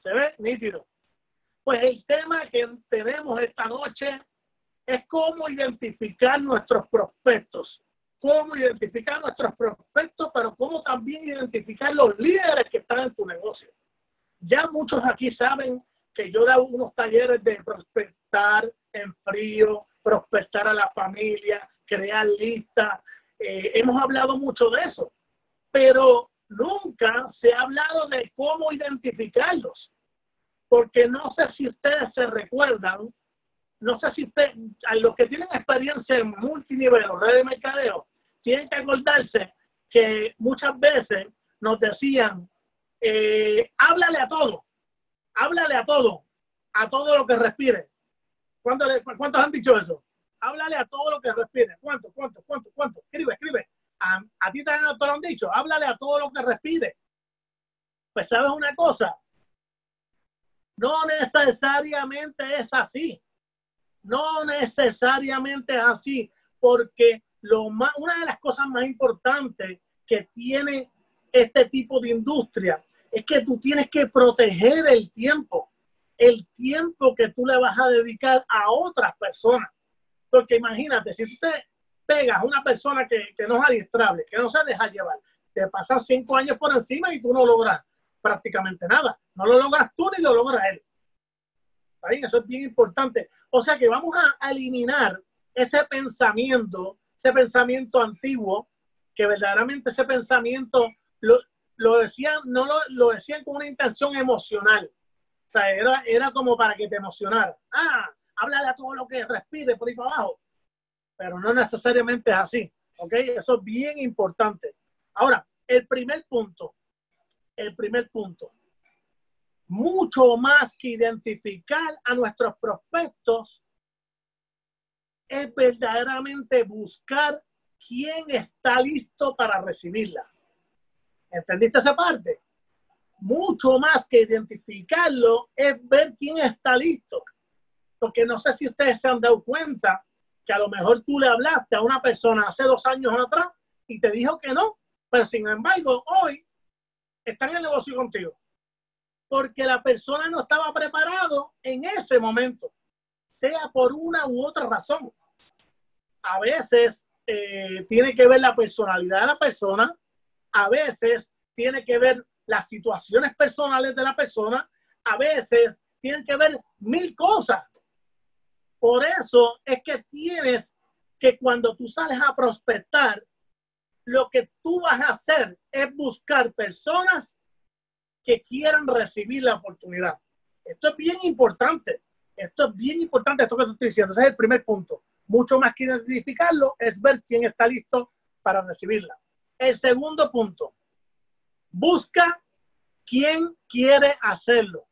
¿Se ve? Nítido. Pues el tema que tenemos esta noche es cómo identificar nuestros prospectos. Cómo identificar nuestros prospectos, pero cómo también identificar los líderes que están en tu negocio. Ya muchos aquí saben que yo da unos talleres de prospectar en frío, prospectar a la familia, crear listas. Eh, hemos hablado mucho de eso, pero nunca se ha hablado de cómo identificarlos. Porque no sé si ustedes se recuerdan, no sé si ustedes, a los que tienen experiencia en multinivel o red de mercadeo, tienen que acordarse que muchas veces nos decían, eh, háblale a todo, háblale a todo, a todo lo que respire. ¿Cuántos, ¿Cuántos han dicho eso? Háblale a todo lo que respire. ¿Cuánto, cuánto, cuánto, cuánto? Escribe, escribe. A, ti también te lo han dicho. Háblale a todo lo que respire. Pues sabes una cosa. No necesariamente es así. No necesariamente es así. Porque lo más, una de las cosas más importantes que tiene este tipo de industria es que tú tienes que proteger el tiempo, el tiempo que tú le vas a dedicar a otras personas. Porque imagínate, si tú te pegas a una persona que, no es adiestrable, que no se deja llevar, te pasas cinco años por encima y tú no logras prácticamente nada. No lo logras tú ni lo logra él. ¿Está Eso es bien importante. O sea que vamos a eliminar ese pensamiento, ese pensamiento antiguo, que verdaderamente ese pensamiento lo, lo decían, no lo, lo, decían con una intención emocional. O sea, era, era como para que te emocionara. Ah, háblale a todo lo que respire por ahí para abajo. Pero no necesariamente es así. ¿Ok? Eso es bien importante. Ahora, el primer punto. El primer punto. Mucho más que identificar a nuestros prospectos, es verdaderamente buscar quién está listo para recibirla. ¿Entendiste esa parte? Mucho más que identificarlo es ver quién está listo. Porque no sé si ustedes se han dado cuenta que a lo mejor tú le hablaste a una persona hace dos años atrás y te dijo que no, pero sin embargo hoy está en el negocio contigo. Porque la persona no estaba preparado en ese momento, sea por una u otra razón. A veces eh, tiene que ver la personalidad de la persona, a veces tiene que ver las situaciones personales de la persona, a veces tienen que ver mil cosas. Por eso es que tienes que cuando tú sales a prospectar, lo que tú vas a hacer es buscar personas que quieran recibir la oportunidad. Esto es bien importante. Esto es bien importante, esto que te estoy diciendo. Ese es el primer punto. Mucho más que identificarlo es ver quién está listo para recibirla. El segundo punto, busca quién quiere hacerlo.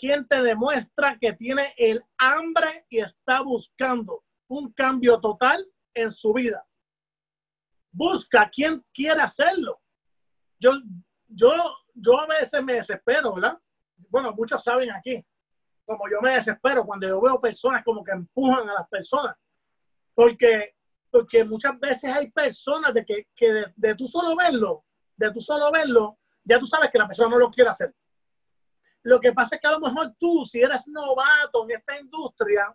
Quién te demuestra que tiene el hambre y está buscando un cambio total en su vida. Busca quién quiere hacerlo. Yo, yo, yo a veces me desespero, ¿verdad? Bueno, muchos saben aquí, como yo me desespero cuando yo veo personas como que empujan a las personas. Porque porque muchas veces hay personas de que, que de, de tú solo verlo, de tú solo verlo, ya tú sabes que la persona no lo quiere hacer. Lo que pasa es que a lo mejor tú, si eres novato en esta industria,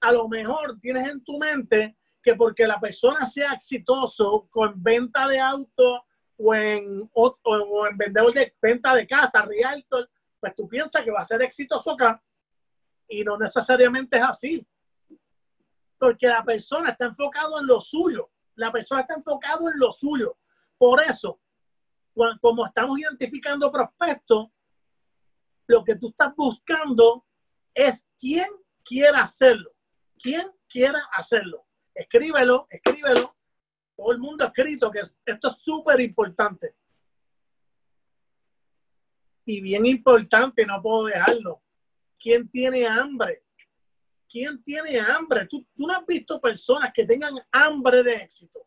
a lo mejor tienes en tu mente que porque la persona sea exitoso con venta de auto o en, o, o en vendedor de venta de casa, realtor, pues tú piensas que va a ser exitoso acá y no necesariamente es así porque la persona está enfocado en lo suyo. La persona está enfocado en lo suyo. Por eso, como estamos identificando prospectos, lo que tú estás buscando es quién quiera hacerlo. ¿Quién quiera hacerlo? Escríbelo, escríbelo. Todo el mundo ha escrito que esto es súper importante. Y bien importante, no puedo dejarlo. ¿Quién tiene hambre? ¿quién tiene hambre? ¿Tú, tú no has visto personas que tengan hambre de éxito,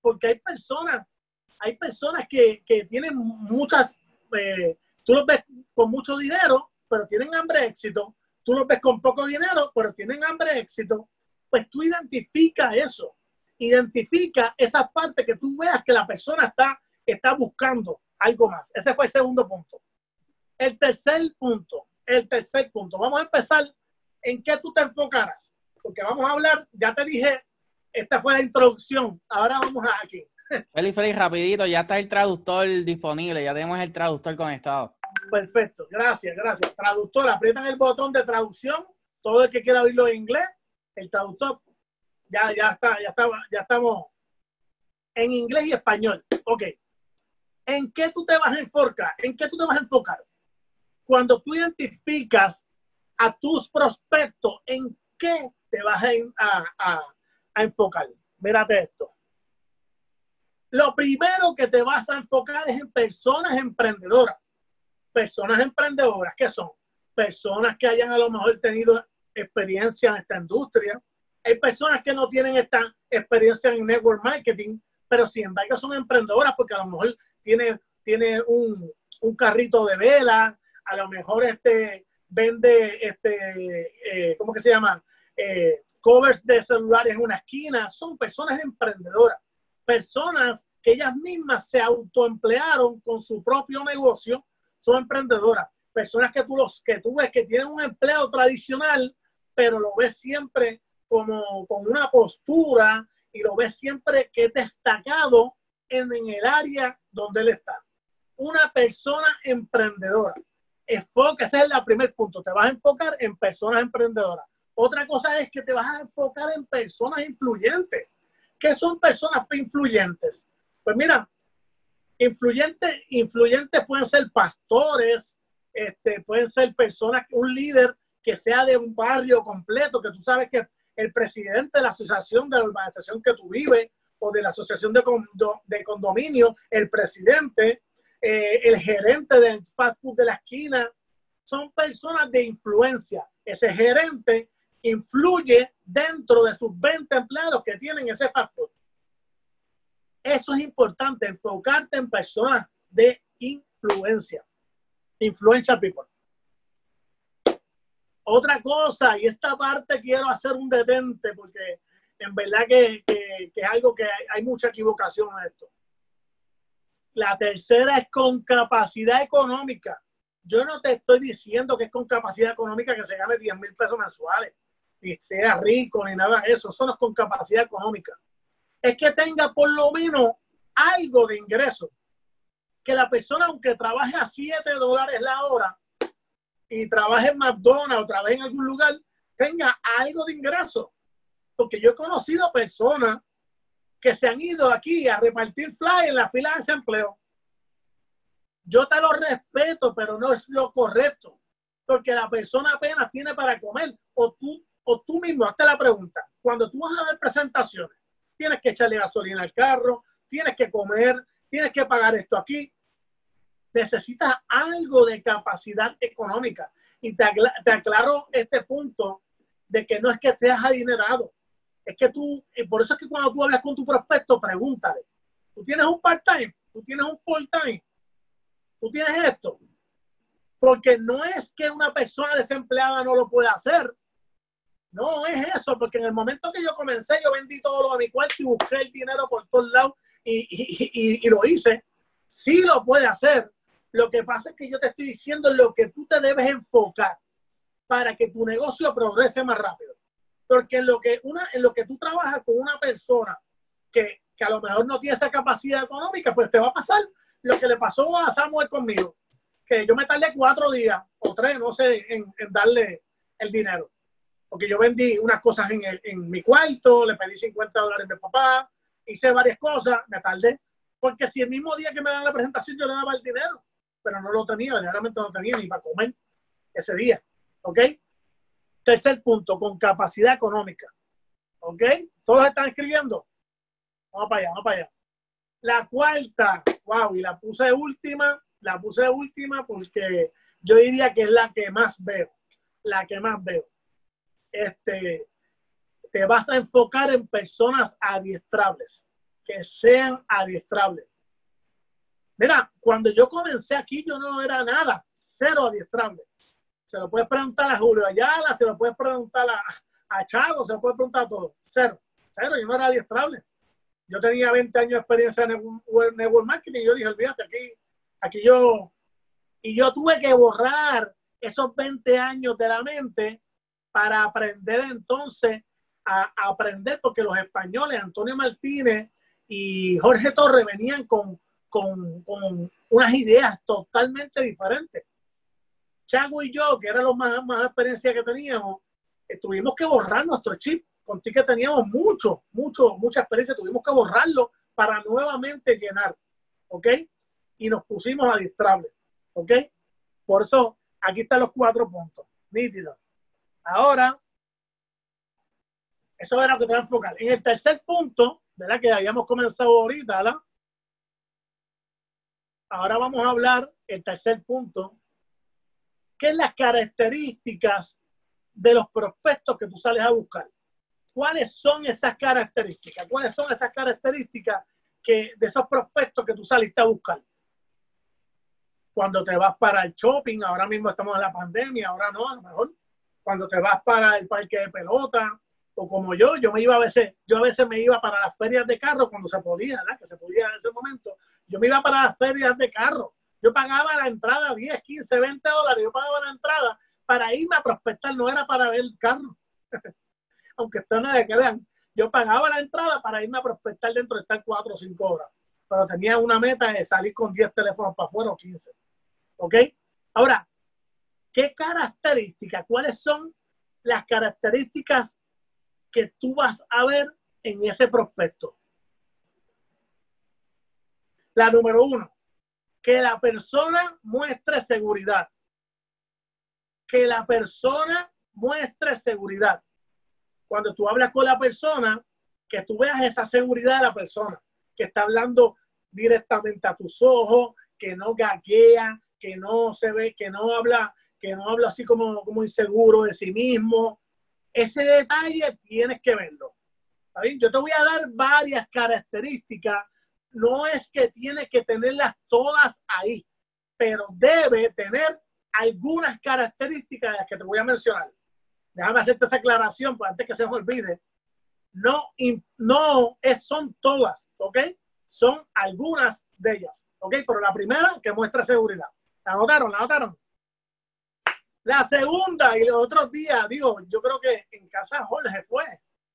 porque hay personas, hay personas que, que tienen muchas, eh, tú los ves con mucho dinero, pero tienen hambre éxito. Tú los ves con poco dinero, pero tienen hambre éxito. Pues tú identifica eso. Identifica esa parte que tú veas que la persona está, está buscando algo más. Ese fue el segundo punto. El tercer punto, el tercer punto. Vamos a empezar en qué tú te enfocarás. Porque vamos a hablar, ya te dije, esta fue la introducción. Ahora vamos a aquí. Feliz, feliz, rapidito, ya está el traductor disponible, ya tenemos el traductor conectado. Perfecto, gracias, gracias. Traductor, aprietan el botón de traducción, todo el que quiera oírlo en inglés, el traductor, ya, ya está, ya estaba, ya estamos en inglés y español. Ok. ¿En qué tú te vas a enfocar? ¿En qué tú te vas a enfocar? Cuando tú identificas a tus prospectos, ¿en qué te vas a, a, a enfocar? Mírate esto. Lo primero que te vas a enfocar es en personas emprendedoras. Personas emprendedoras, ¿qué son? Personas que hayan a lo mejor tenido experiencia en esta industria. Hay personas que no tienen esta experiencia en network marketing, pero sin embargo son emprendedoras porque a lo mejor tiene, un, un carrito de vela, a lo mejor este vende, este, eh, ¿cómo que se llama? Eh, covers de celulares en una esquina. Son personas emprendedoras, personas que ellas mismas se autoemplearon con su propio negocio, son emprendedoras. Personas que tú, los, que tú ves que tienen un empleo tradicional, pero lo ves siempre como con una postura y lo ves siempre que es destacado en, en el área donde él está. Una persona emprendedora. Enfoca, ese es el primer punto. Te vas a enfocar en personas emprendedoras. Otra cosa es que te vas a enfocar en personas influyentes. ¿Qué son personas influyentes? Pues mira, influyentes, influyentes pueden ser pastores, este, pueden ser personas, un líder que sea de un barrio completo, que tú sabes que el presidente de la asociación de la urbanización que tú vives o de la asociación de, de condominio, el presidente, eh, el gerente del fast food de la esquina, son personas de influencia. Ese gerente influye dentro de sus 20 empleados que tienen ese fast food. Eso es importante, enfocarte en personas de influencia. Influential people. Otra cosa, y esta parte quiero hacer un detente porque en verdad que, es algo que hay, hay, mucha equivocación en esto. La tercera es con capacidad económica. Yo no te estoy diciendo que es con capacidad económica que se gane 10 mil pesos mensuales, sea rico, ni nada de eso. No es con capacidad económica. Es que tenga por lo menos algo de ingreso. Que la persona, aunque trabaje a 7 dólares la hora, y trabaje en McDonald's o trabaje en algún lugar, tenga algo de ingreso. Porque yo he conocido personas que se han ido aquí a repartir fly en la fila de desempleo. Yo te lo respeto, pero no es lo correcto. Porque la persona apenas tiene para comer. O tú, o tú mismo, hazte la pregunta. Cuando tú vas a dar presentaciones, tienes que echarle gasolina al carro, tienes que comer, tienes que pagar esto aquí necesitas algo de capacidad económica. Y te, aclaro este punto de que no es que seas adinerado, es que tú, por eso es que cuando tú hablas con tu prospecto, pregúntale, ¿tú tienes un part-time? ¿Tú tienes un full-time? ¿Tú tienes esto? Porque no es que una persona desempleada no lo pueda hacer. No es eso, porque en el momento que yo comencé, yo vendí todo lo de mi cuarto y busqué el dinero por todos lados y, y, y lo hice. Sí lo puede hacer, lo que pasa es que yo te estoy diciendo lo que tú te debes enfocar para que tu negocio progrese más rápido. Porque en lo que, una, en lo que tú trabajas con una persona que, que a lo mejor no tiene esa capacidad económica, pues te va a pasar lo que le pasó a Samuel conmigo, que yo me tardé cuatro días o tres, no sé, en, en darle el dinero. Porque yo vendí unas cosas en, el, en mi cuarto, le pedí 50 dólares a mi papá, hice varias cosas, me tardé. Porque si el mismo día que me dan la presentación yo le daba el dinero, pero no lo tenía, verdaderamente no tenía ni para comer ese día. ¿Ok? Tercer punto, con capacidad económica. ¿Ok? ¿Todos están escribiendo? Vamos para allá, vamos para allá. La cuarta, wow, y la puse última, la puse última porque yo diría que es la que más veo, la que más veo. Este, te vas a enfocar en personas adiestrables, que sean adiestrables. Mira, cuando yo comencé aquí, yo no era nada, cero adiestrable. Se lo puedes preguntar a Julio Ayala, se lo puedes preguntar a, a Chago, se lo puedes preguntar a todo. Cero, cero, yo no era adiestrable. Yo tenía 20 años de experiencia en network marketing y yo dije, olvídate, aquí, aquí yo, Y yo tuve que borrar esos 20 años de la mente para aprender entonces a, aprender, porque los españoles, Antonio Martínez y Jorge Torres, venían con, con, con unas ideas totalmente diferentes. Chago y yo, que era lo más, más experiencia que teníamos, eh, tuvimos que borrar nuestro chip. Contigo que teníamos mucho, mucho, mucha experiencia, tuvimos que borrarlo para nuevamente llenar, ¿ok? Y nos pusimos a distrables, ¿ok? Por eso, aquí están los cuatro puntos, nítido. Ahora, eso era lo que te voy a enfocar. En el tercer punto, ¿verdad? Que habíamos comenzado ahorita, ¿verdad? Ahora vamos a hablar, el tercer punto, ¿qué es las características de los prospectos que tú sales a buscar? ¿Cuáles son esas características? ¿Cuáles son esas características que, de esos prospectos que tú saliste a buscar? Cuando te vas para el shopping, ahora mismo estamos en la pandemia, ahora no, a lo mejor. Cuando te vas para el parque de pelota, o como yo, yo me iba a veces, yo a veces me iba para las ferias de carro cuando se podía, ¿verdad? Que se podía en ese momento. Yo me iba para las ferias de carro yo pagaba la entrada 10, 15, 20 dólares. Yo pagaba la entrada para irme a prospectar, no era para ver el carro. Aunque ustedes no le. Yo pagaba la entrada para irme a prospectar dentro de estar 4 o 5 horas. Pero tenía una meta de salir con 10 teléfonos para afuera o 15. ¿Ok? Ahora, ¿qué características, cuáles son las características que tú vas a ver en ese prospecto? La número uno, que la persona muestre seguridad. Que la persona muestre seguridad. Cuando tú hablas con la persona, que tú veas esa seguridad de la persona, que está hablando directamente a tus ojos, que no gaguea, que no se ve, que no habla, que no habla así como, como inseguro de sí mismo. Ese detalle tienes que verlo. Yo te voy a dar varias características no es que tiene que tenerlas todas ahí, pero debe tener algunas características que te voy a mencionar. Déjame hacerte esa aclaración pues, antes que se me olvide. No, no es, son todas, ¿ok? Son algunas de ellas, ¿ok? Pero la primera que muestra seguridad. ¿La notaron? ¿La notaron? La segunda y los otros días, digo, yo creo que en Casa Jorge fue.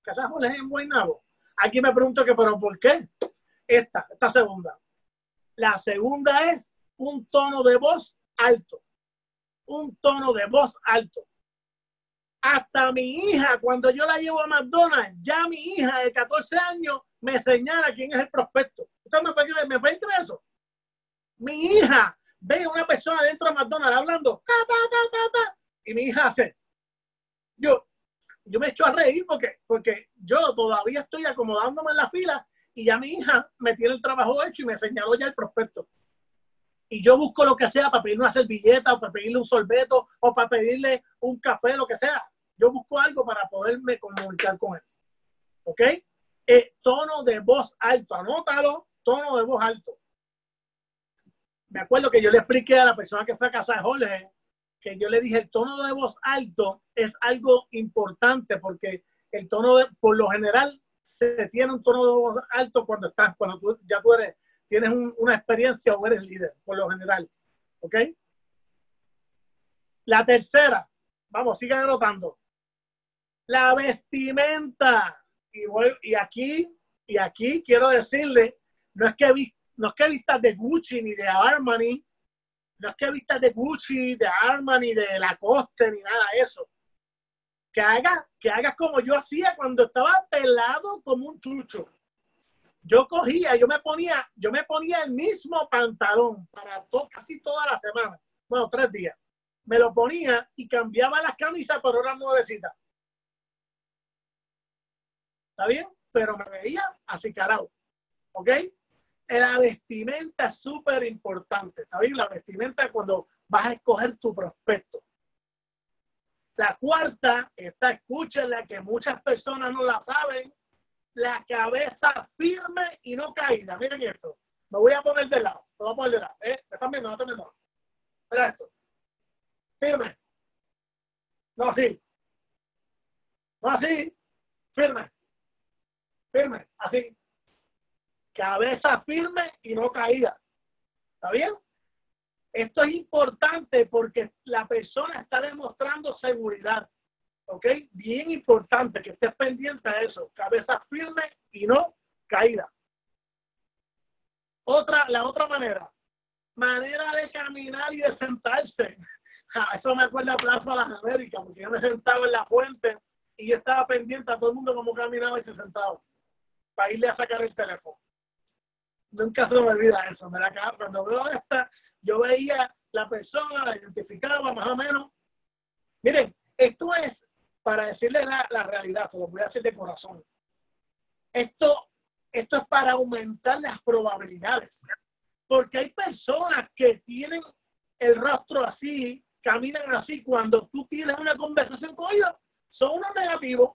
Casa Jorge en Guaynabo. Aquí me pregunto que, pero ¿por qué? esta, esta segunda. La segunda es un tono de voz alto. Un tono de voz alto. Hasta mi hija, cuando yo la llevo a McDonald's, ya mi hija de 14 años me señala quién es el prospecto. ¿Usted me puede, me puede eso? Mi hija ve una persona dentro de McDonald's hablando, y mi hija hace. Yo, yo me echo a reír porque, porque yo todavía estoy acomodándome en la fila y ya mi hija me tiene el trabajo hecho y me señaló ya el prospecto. Y yo busco lo que sea para pedirle una servilleta o para pedirle un sorbeto o para pedirle un café, lo que sea. Yo busco algo para poderme comunicar con él. ¿Ok? Eh, tono de voz alto, anótalo, tono de voz alto. Me acuerdo que yo le expliqué a la persona que fue a casa de Jorge que yo le dije el tono de voz alto es algo importante porque el tono de, por lo general se tiene un tono alto cuando estás, cuando tú ya tú eres, tienes una experiencia o eres líder, por lo general. ¿Ok? La tercera, vamos, sigan anotando. La vestimenta. Y, y aquí, y aquí quiero decirle, no es que no es que vistas de Gucci ni de Armani, no es que vistas de Gucci, de Armani, de Lacoste, ni nada de eso que hagas que haga como yo hacía cuando estaba pelado como un chucho. Yo cogía, yo me ponía, yo me ponía el mismo pantalón para casi toda la semana, bueno, tres días. Me lo ponía y cambiaba las camisas por horas nuevecitas. ¿Está bien? Pero me veía así carado. ¿Ok? La vestimenta es súper importante. ¿Está bien? La vestimenta cuando vas a escoger tu prospecto. La cuarta, esta escúchenla que muchas personas no la saben, la cabeza firme y no caída. Miren esto. Me voy a poner de lado. Me voy a poner de lado. ¿Eh? ¿Me están viendo? No están viendo. Mira esto. Firme. No así. No así. Firme. Firme. Así. Cabeza firme y no caída. ¿Está bien? Esto es importante porque la persona está demostrando seguridad. ¿Ok? Bien importante que estés pendiente a eso. Cabeza firme y no caída. Otra, la otra manera, manera de caminar y de sentarse. eso me acuerda a Plaza de las Américas, porque yo me sentaba en la fuente y yo estaba pendiente a todo el mundo cómo caminaba y se sentaba para irle a sacar el teléfono. Nunca se me olvida eso. Me la, cuando veo esta, yo veía la persona, la identificaba más o menos. Miren, esto es para decirles la, la realidad, se lo voy a decir de corazón. Esto, esto es para aumentar las probabilidades. Porque hay personas que tienen el rostro así, caminan así, cuando tú tienes una conversación con ellos, son unos negativos.